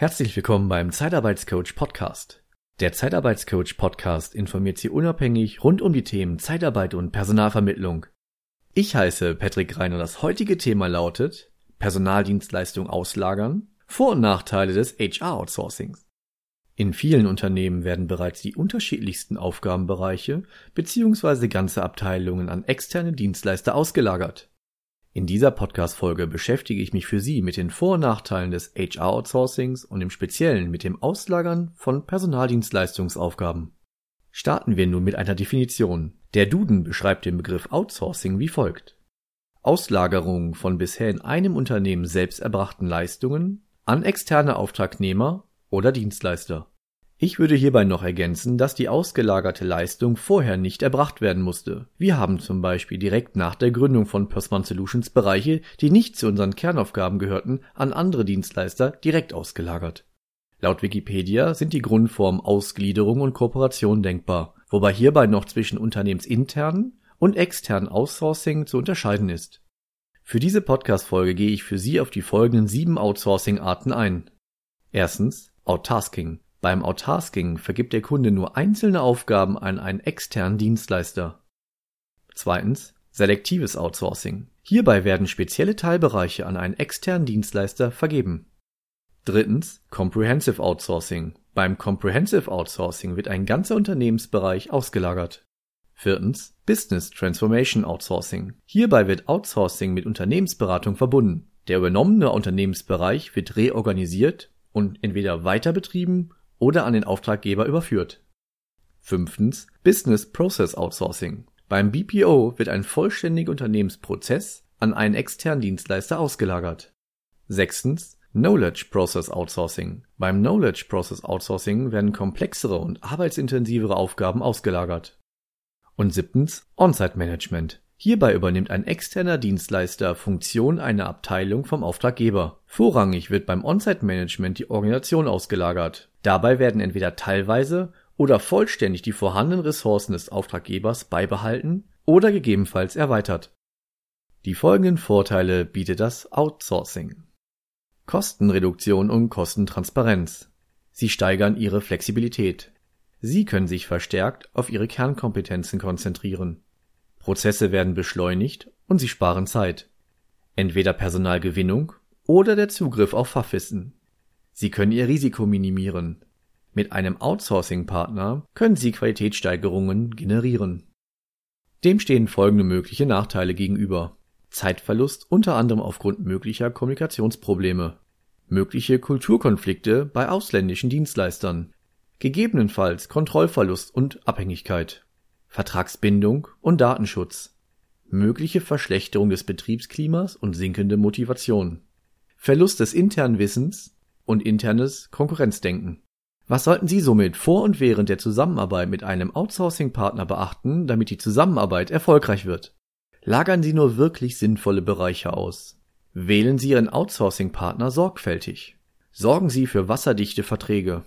Herzlich willkommen beim Zeitarbeitscoach Podcast. Der Zeitarbeitscoach Podcast informiert Sie unabhängig rund um die Themen Zeitarbeit und Personalvermittlung. Ich heiße Patrick Reiner. Das heutige Thema lautet Personaldienstleistung auslagern, Vor- und Nachteile des HR-Outsourcings. In vielen Unternehmen werden bereits die unterschiedlichsten Aufgabenbereiche bzw. ganze Abteilungen an externe Dienstleister ausgelagert. In dieser Podcast-Folge beschäftige ich mich für Sie mit den Vor- und Nachteilen des HR-Outsourcings und im Speziellen mit dem Auslagern von Personaldienstleistungsaufgaben. Starten wir nun mit einer Definition. Der Duden beschreibt den Begriff Outsourcing wie folgt. Auslagerung von bisher in einem Unternehmen selbst erbrachten Leistungen an externe Auftragnehmer oder Dienstleister. Ich würde hierbei noch ergänzen, dass die ausgelagerte Leistung vorher nicht erbracht werden musste. Wir haben zum Beispiel direkt nach der Gründung von Persman Solutions Bereiche, die nicht zu unseren Kernaufgaben gehörten, an andere Dienstleister direkt ausgelagert. Laut Wikipedia sind die Grundformen Ausgliederung und Kooperation denkbar, wobei hierbei noch zwischen unternehmensinternen und externen Outsourcing zu unterscheiden ist. Für diese Podcast-Folge gehe ich für Sie auf die folgenden sieben Outsourcing-Arten ein. Erstens Outtasking. Beim Outtasking vergibt der Kunde nur einzelne Aufgaben an einen externen Dienstleister. Zweitens selektives Outsourcing. Hierbei werden spezielle Teilbereiche an einen externen Dienstleister vergeben. Drittens Comprehensive Outsourcing. Beim Comprehensive Outsourcing wird ein ganzer Unternehmensbereich ausgelagert. Viertens Business Transformation Outsourcing. Hierbei wird Outsourcing mit Unternehmensberatung verbunden. Der übernommene Unternehmensbereich wird reorganisiert und entweder weiter betrieben oder an den Auftraggeber überführt. Fünftens Business Process Outsourcing. Beim BPO wird ein vollständiger Unternehmensprozess an einen externen Dienstleister ausgelagert. Sechstens Knowledge Process Outsourcing. Beim Knowledge Process Outsourcing werden komplexere und arbeitsintensivere Aufgaben ausgelagert. Und siebtens On-Site Management. Hierbei übernimmt ein externer Dienstleister Funktion einer Abteilung vom Auftraggeber. Vorrangig wird beim On-Site-Management die Organisation ausgelagert. Dabei werden entweder teilweise oder vollständig die vorhandenen Ressourcen des Auftraggebers beibehalten oder gegebenenfalls erweitert. Die folgenden Vorteile bietet das Outsourcing. Kostenreduktion und Kostentransparenz. Sie steigern ihre Flexibilität. Sie können sich verstärkt auf ihre Kernkompetenzen konzentrieren. Prozesse werden beschleunigt und sie sparen Zeit. Entweder Personalgewinnung oder der Zugriff auf Fachwissen. Sie können ihr Risiko minimieren. Mit einem Outsourcing-Partner können Sie Qualitätssteigerungen generieren. Dem stehen folgende mögliche Nachteile gegenüber. Zeitverlust unter anderem aufgrund möglicher Kommunikationsprobleme. Mögliche Kulturkonflikte bei ausländischen Dienstleistern. Gegebenenfalls Kontrollverlust und Abhängigkeit. Vertragsbindung und Datenschutz, mögliche Verschlechterung des Betriebsklimas und sinkende Motivation, Verlust des internen Wissens und internes Konkurrenzdenken. Was sollten Sie somit vor und während der Zusammenarbeit mit einem Outsourcing-Partner beachten, damit die Zusammenarbeit erfolgreich wird? Lagern Sie nur wirklich sinnvolle Bereiche aus. Wählen Sie Ihren Outsourcing-Partner sorgfältig. Sorgen Sie für wasserdichte Verträge.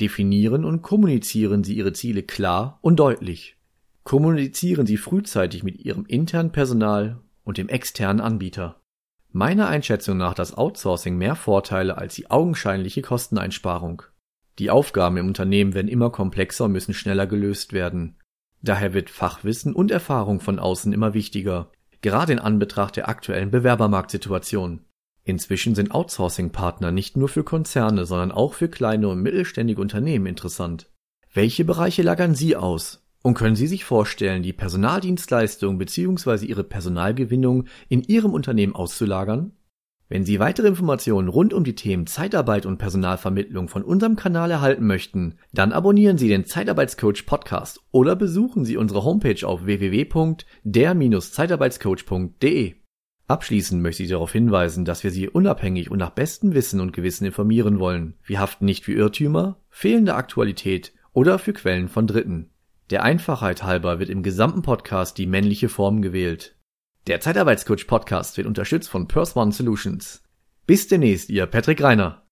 Definieren und kommunizieren Sie Ihre Ziele klar und deutlich. Kommunizieren Sie frühzeitig mit Ihrem internen Personal und dem externen Anbieter. Meiner Einschätzung nach das Outsourcing mehr Vorteile als die augenscheinliche Kosteneinsparung. Die Aufgaben im Unternehmen werden immer komplexer und müssen schneller gelöst werden. Daher wird Fachwissen und Erfahrung von außen immer wichtiger, gerade in Anbetracht der aktuellen Bewerbermarktsituation. Inzwischen sind Outsourcing-Partner nicht nur für Konzerne, sondern auch für kleine und mittelständige Unternehmen interessant. Welche Bereiche lagern Sie aus? Und können Sie sich vorstellen, die Personaldienstleistung bzw. Ihre Personalgewinnung in Ihrem Unternehmen auszulagern? Wenn Sie weitere Informationen rund um die Themen Zeitarbeit und Personalvermittlung von unserem Kanal erhalten möchten, dann abonnieren Sie den Zeitarbeitscoach Podcast oder besuchen Sie unsere Homepage auf www.der-zeitarbeitscoach.de. Abschließend möchte ich darauf hinweisen, dass wir Sie unabhängig und nach bestem Wissen und Gewissen informieren wollen. Wir haften nicht für Irrtümer, fehlende Aktualität oder für Quellen von Dritten. Der Einfachheit halber wird im gesamten Podcast die männliche Form gewählt. Der Zeitarbeitscoach Podcast wird unterstützt von Purse One Solutions. Bis demnächst, ihr Patrick Reiner.